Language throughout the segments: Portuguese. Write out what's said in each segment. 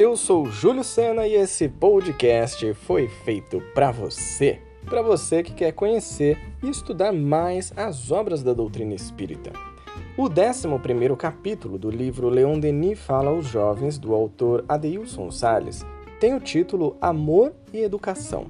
Eu sou Júlio Sena e esse podcast foi feito para você, para você que quer conhecer e estudar mais as obras da doutrina espírita. O 11 capítulo do livro Leon Denis fala aos jovens do autor Adeilson Sales tem o título Amor e Educação.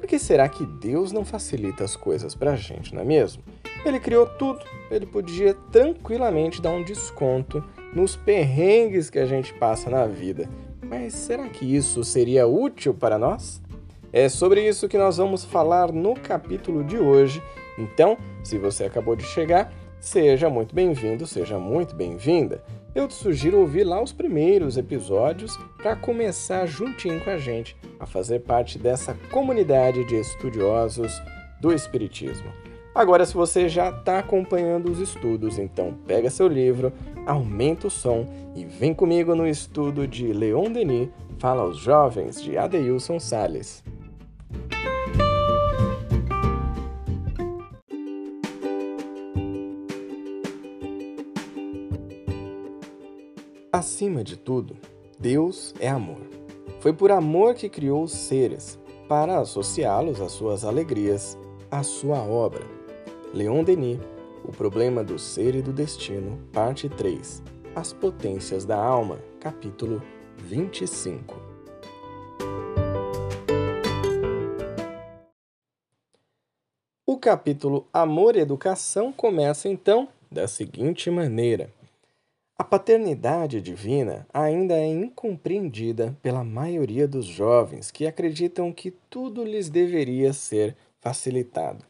Por que será que Deus não facilita as coisas para a gente, não é mesmo? Ele criou tudo, ele podia tranquilamente dar um desconto nos perrengues que a gente passa na vida. Mas será que isso seria útil para nós? É sobre isso que nós vamos falar no capítulo de hoje. Então, se você acabou de chegar, seja muito bem-vindo, seja muito bem-vinda. Eu te sugiro ouvir lá os primeiros episódios para começar juntinho com a gente a fazer parte dessa comunidade de estudiosos do Espiritismo. Agora, se você já está acompanhando os estudos, então pega seu livro, aumenta o som e vem comigo no estudo de Leon Denis, Fala aos Jovens, de Adeilson Sales. Acima de tudo, Deus é amor. Foi por amor que criou os seres, para associá-los às suas alegrias, à sua obra. Leon Denis, O Problema do Ser e do Destino, Parte 3 As Potências da Alma, capítulo 25 O capítulo Amor e Educação começa então da seguinte maneira. A paternidade divina ainda é incompreendida pela maioria dos jovens que acreditam que tudo lhes deveria ser facilitado.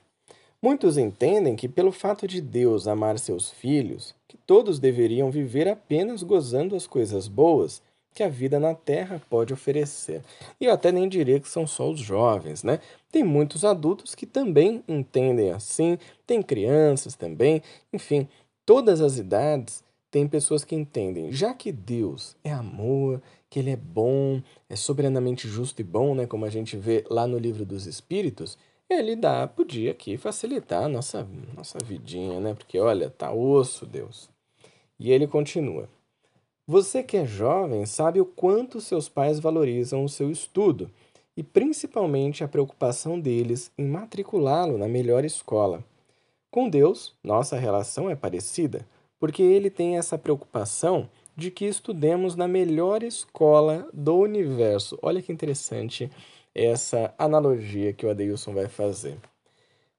Muitos entendem que, pelo fato de Deus amar seus filhos, que todos deveriam viver apenas gozando as coisas boas que a vida na Terra pode oferecer. E eu até nem diria que são só os jovens, né? Tem muitos adultos que também entendem assim, tem crianças também, enfim, todas as idades tem pessoas que entendem, já que Deus é amor, que ele é bom, é soberanamente justo e bom, né, como a gente vê lá no livro dos Espíritos, ele dá, podia aqui facilitar a nossa, nossa vidinha, né? Porque olha, tá osso, Deus. E ele continua: Você que é jovem sabe o quanto seus pais valorizam o seu estudo e principalmente a preocupação deles em matriculá-lo na melhor escola. Com Deus, nossa relação é parecida, porque ele tem essa preocupação de que estudemos na melhor escola do universo. Olha que interessante essa analogia que o Adeilson vai fazer.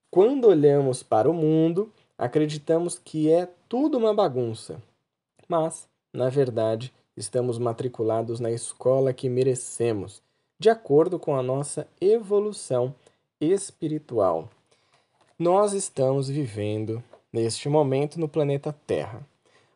Quando olhamos para o mundo, acreditamos que é tudo uma bagunça, mas, na verdade, estamos matriculados na escola que merecemos, de acordo com a nossa evolução espiritual. Nós estamos vivendo, neste momento, no planeta Terra.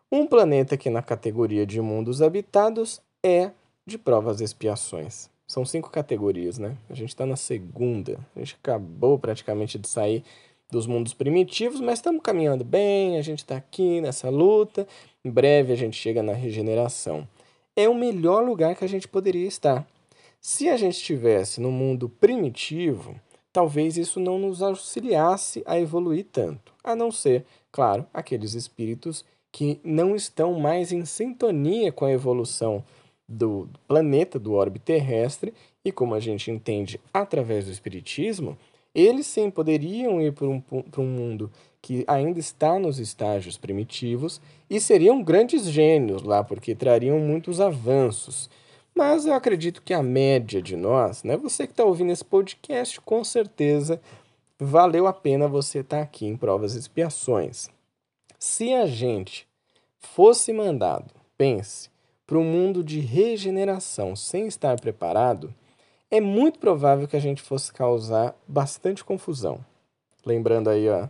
Um planeta que, na categoria de mundos habitados, é de provas e expiações. São cinco categorias, né? A gente está na segunda. A gente acabou praticamente de sair dos mundos primitivos, mas estamos caminhando bem. A gente está aqui nessa luta. Em breve a gente chega na regeneração. É o melhor lugar que a gente poderia estar. Se a gente estivesse no mundo primitivo, talvez isso não nos auxiliasse a evoluir tanto, a não ser, claro, aqueles espíritos que não estão mais em sintonia com a evolução do planeta, do orbe terrestre, e como a gente entende através do Espiritismo, eles sim poderiam ir para um, para um mundo que ainda está nos estágios primitivos e seriam grandes gênios lá, porque trariam muitos avanços. Mas eu acredito que a média de nós, né, você que está ouvindo esse podcast, com certeza valeu a pena você estar tá aqui em Provas e Expiações. Se a gente fosse mandado, pense, para um mundo de regeneração sem estar preparado, é muito provável que a gente fosse causar bastante confusão. Lembrando aí ó,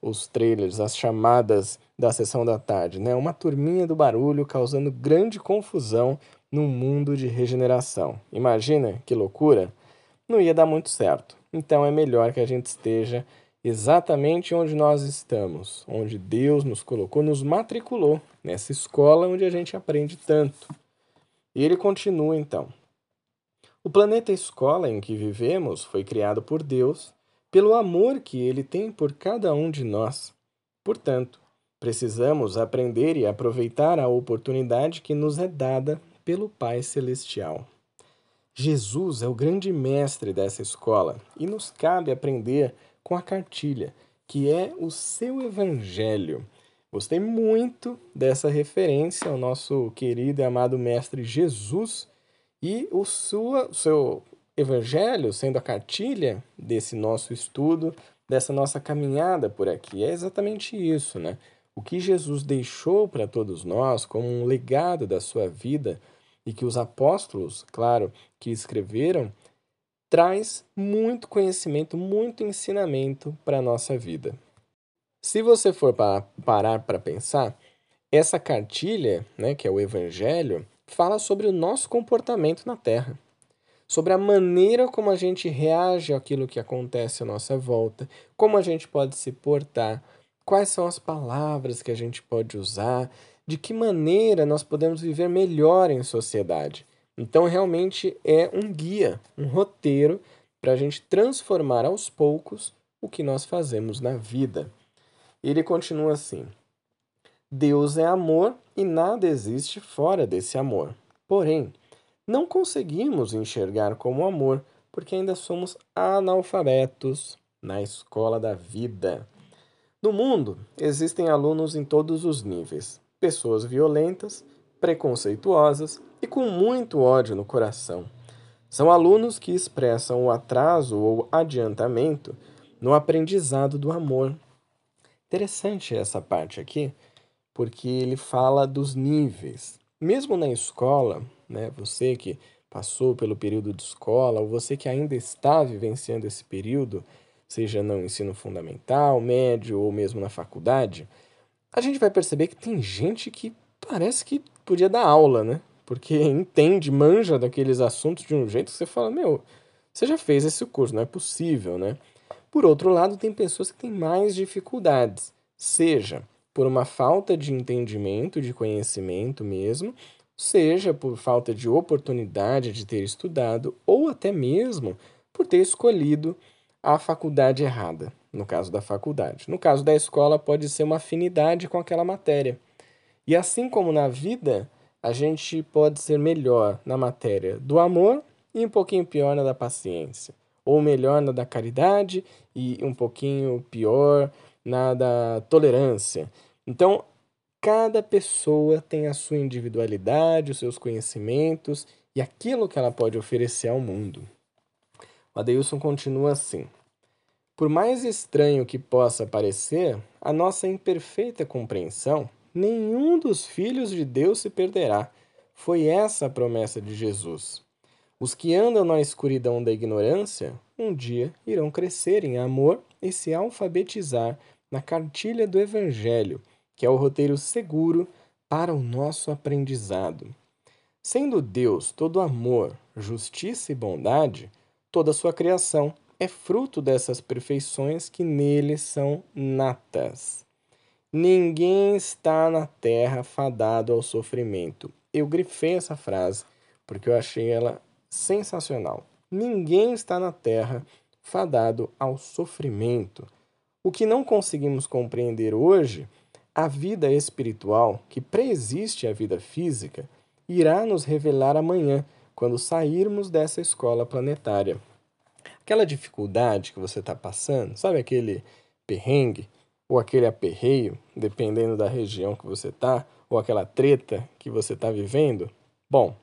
os trailers, as chamadas da sessão da tarde, né? Uma turminha do barulho causando grande confusão num mundo de regeneração. Imagina que loucura? Não ia dar muito certo. Então é melhor que a gente esteja exatamente onde nós estamos, onde Deus nos colocou, nos matriculou nessa escola onde a gente aprende tanto. E ele continua então. O planeta escola em que vivemos foi criado por Deus pelo amor que ele tem por cada um de nós. Portanto, precisamos aprender e aproveitar a oportunidade que nos é dada pelo Pai Celestial. Jesus é o grande mestre dessa escola e nos cabe aprender com a cartilha, que é o seu Evangelho. Gostei muito dessa referência ao nosso querido e amado Mestre Jesus e o sua, seu Evangelho sendo a cartilha desse nosso estudo, dessa nossa caminhada por aqui. É exatamente isso, né? O que Jesus deixou para todos nós como um legado da sua vida e que os apóstolos, claro, que escreveram, traz muito conhecimento, muito ensinamento para a nossa vida. Se você for para parar para pensar, essa cartilha, né, que é o Evangelho, fala sobre o nosso comportamento na Terra, sobre a maneira como a gente reage àquilo que acontece à nossa volta, como a gente pode se portar, quais são as palavras que a gente pode usar, de que maneira nós podemos viver melhor em sociedade. Então, realmente é um guia, um roteiro para a gente transformar aos poucos o que nós fazemos na vida. Ele continua assim: Deus é amor e nada existe fora desse amor. Porém, não conseguimos enxergar como amor porque ainda somos analfabetos na escola da vida. No mundo, existem alunos em todos os níveis, pessoas violentas, preconceituosas e com muito ódio no coração. São alunos que expressam o atraso ou adiantamento no aprendizado do amor Interessante essa parte aqui, porque ele fala dos níveis. Mesmo na escola, né, você que passou pelo período de escola, ou você que ainda está vivenciando esse período, seja no ensino fundamental, médio ou mesmo na faculdade, a gente vai perceber que tem gente que parece que podia dar aula, né? Porque entende, manja daqueles assuntos de um jeito que você fala, meu, você já fez esse curso, não é possível, né? Por outro lado, tem pessoas que têm mais dificuldades, seja por uma falta de entendimento, de conhecimento mesmo, seja por falta de oportunidade de ter estudado, ou até mesmo por ter escolhido a faculdade errada, no caso da faculdade. No caso da escola, pode ser uma afinidade com aquela matéria. E assim como na vida, a gente pode ser melhor na matéria do amor e um pouquinho pior na da paciência ou melhor na da caridade e um pouquinho pior na da tolerância. Então, cada pessoa tem a sua individualidade, os seus conhecimentos e aquilo que ela pode oferecer ao mundo. O Adeilson continua assim. Por mais estranho que possa parecer, a nossa imperfeita compreensão, nenhum dos filhos de Deus se perderá. Foi essa a promessa de Jesus. Os que andam na escuridão da ignorância, um dia irão crescer em amor e se alfabetizar na cartilha do Evangelho, que é o roteiro seguro para o nosso aprendizado. Sendo Deus todo amor, justiça e bondade, toda a sua criação é fruto dessas perfeições que nele são natas. Ninguém está na terra fadado ao sofrimento. Eu grifei essa frase porque eu achei ela sensacional. Ninguém está na Terra fadado ao sofrimento. O que não conseguimos compreender hoje, a vida espiritual, que preexiste à vida física, irá nos revelar amanhã, quando sairmos dessa escola planetária. Aquela dificuldade que você está passando, sabe aquele perrengue ou aquele aperreio, dependendo da região que você está, ou aquela treta que você está vivendo? Bom,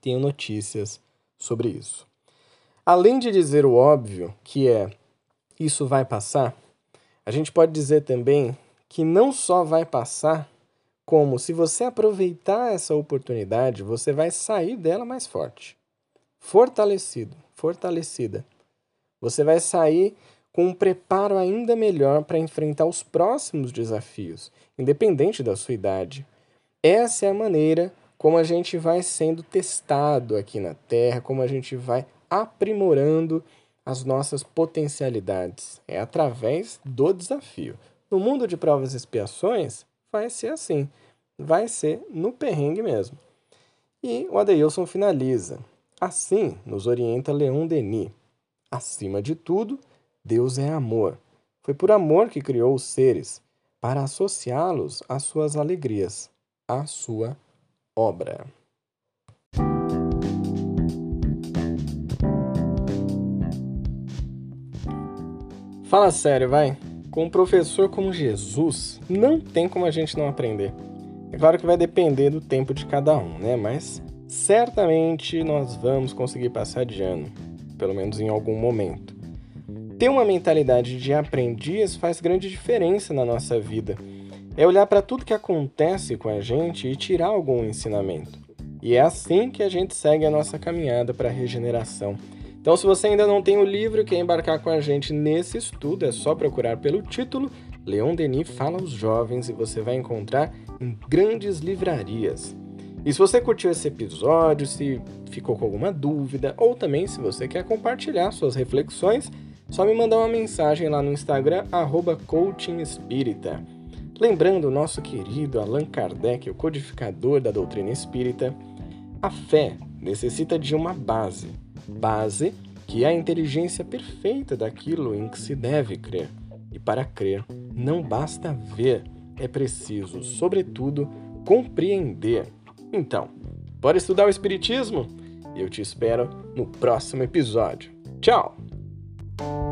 tenho notícias sobre isso. Além de dizer o óbvio, que é isso vai passar, a gente pode dizer também que não só vai passar, como se você aproveitar essa oportunidade, você vai sair dela mais forte, fortalecido, fortalecida. Você vai sair com um preparo ainda melhor para enfrentar os próximos desafios, independente da sua idade. Essa é a maneira como a gente vai sendo testado aqui na Terra, como a gente vai aprimorando as nossas potencialidades. É através do desafio. No mundo de provas e expiações, vai ser assim. Vai ser no perrengue mesmo. E o Adeilson finaliza. Assim nos orienta Leon Denis. Acima de tudo, Deus é amor. Foi por amor que criou os seres, para associá-los às suas alegrias, à sua obra. Fala sério, vai. Com um professor como Jesus, não tem como a gente não aprender. É claro que vai depender do tempo de cada um, né? Mas certamente nós vamos conseguir passar de ano, pelo menos em algum momento. Ter uma mentalidade de aprendiz faz grande diferença na nossa vida. É olhar para tudo que acontece com a gente e tirar algum ensinamento. E é assim que a gente segue a nossa caminhada para a regeneração. Então, se você ainda não tem o livro e quer embarcar com a gente nesse estudo, é só procurar pelo título Leon Denis Fala aos Jovens e você vai encontrar em grandes livrarias. E se você curtiu esse episódio, se ficou com alguma dúvida, ou também se você quer compartilhar suas reflexões, só me mandar uma mensagem lá no Instagram, coachingespírita. Lembrando o nosso querido Allan Kardec, o codificador da doutrina espírita, a fé necessita de uma base, base que é a inteligência perfeita daquilo em que se deve crer. E para crer, não basta ver, é preciso, sobretudo, compreender. Então, bora estudar o Espiritismo? Eu te espero no próximo episódio. Tchau! thank you